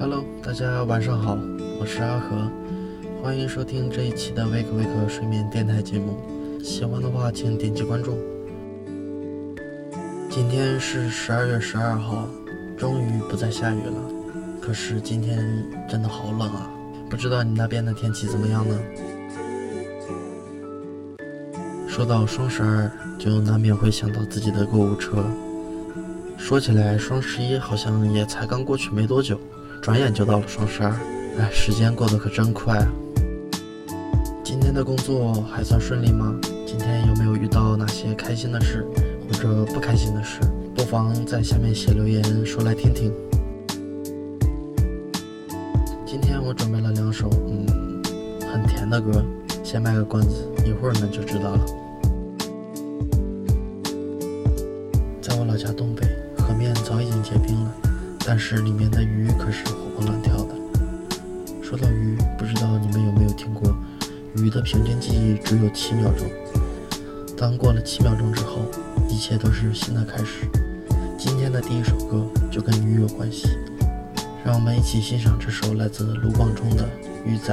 Hello，大家晚上好，我是阿和，欢迎收听这一期的 Wake Wake 睡眠电台节目。喜欢的话，请点击关注。今天是十二月十二号，终于不再下雨了。可是今天真的好冷啊！不知道你那边的天气怎么样呢？说到双十二，就难免会想到自己的购物车。说起来，双十一好像也才刚过去没多久，转眼就到了双十二。哎，时间过得可真快啊！今天的工作还算顺利吗？今天有没有遇到哪些开心的事，或者不开心的事？不妨在下面写留言说来听听。今天我准备了两首嗯很甜的歌，先卖个关子，一会儿呢就知道了。在我老家东北，河面早已经结冰了，但是里面的鱼可是活蹦乱跳的。说到鱼，不知道你们有没有听过，鱼的平均记忆只有七秒钟。当过了七秒钟之后，一切都是新的开始。今天的第一首歌就跟鱼有关系，让我们一起欣赏这首来自卢广仲的《鱼仔》。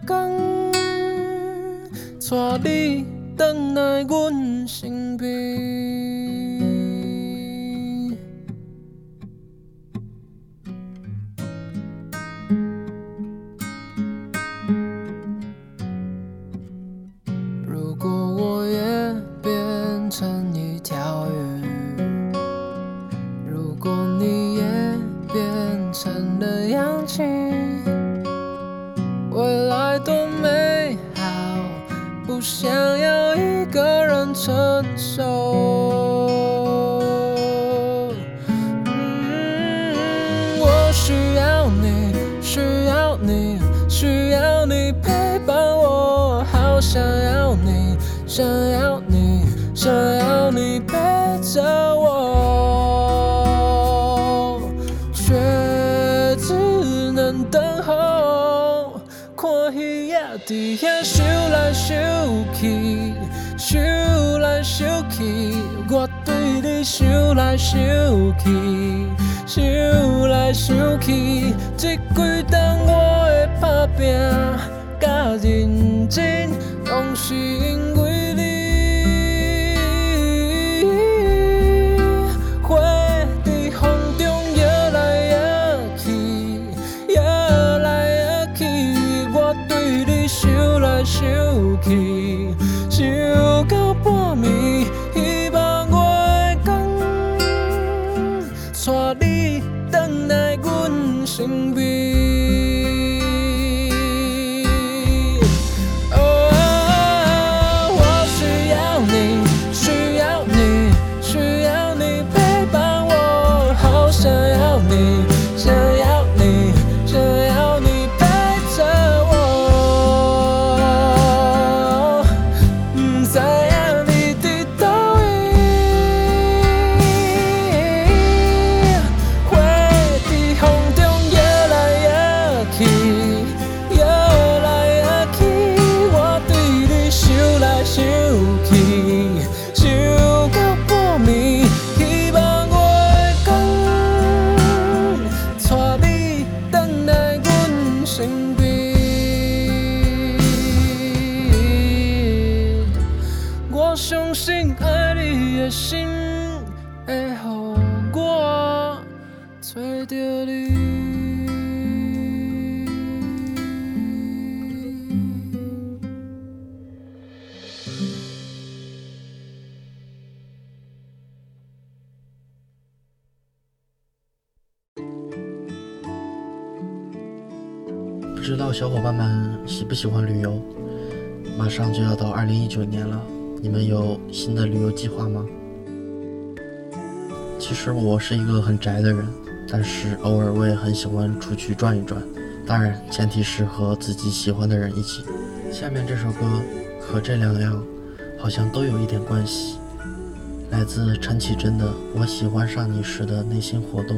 带你回来阮身边。你陪伴我，好想要你，想要你，想要你陪着我，却只能等候。看鱼仔伫遐游来游去，想起，我对你想来想去，想来想去，这几冬我的打拼甲认真，拢是因为小伙伴们喜不喜欢旅游？马上就要到二零一九年了，你们有新的旅游计划吗？其实我是一个很宅的人，但是偶尔我也很喜欢出去转一转，当然前提是和自己喜欢的人一起。下面这首歌和这两样好像都有一点关系，来自陈绮贞的《我喜欢上你时的内心活动》。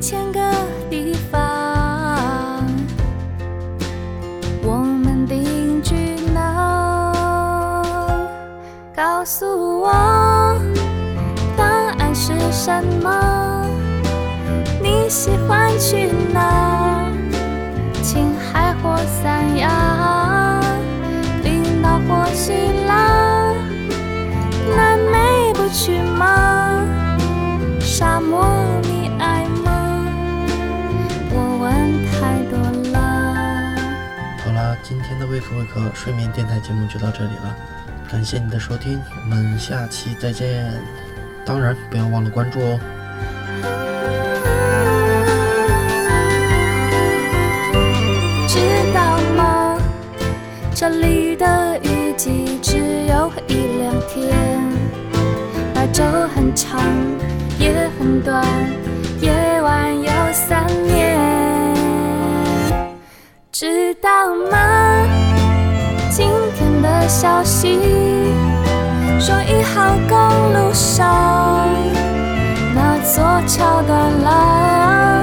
千个地方，我们定居哪告诉我，答案是什么？你喜欢去哪？青海或三亚，冰岛或希腊，南美不去的微可微可睡眠电台节目就到这里了。感谢你的收听，我们下期再见。当然，不要忘了关注哦。知道吗？这里的雨季只有一两天，白昼很长，夜很短，夜晚有三年。知道吗？消息。说一号公路上那座桥断了，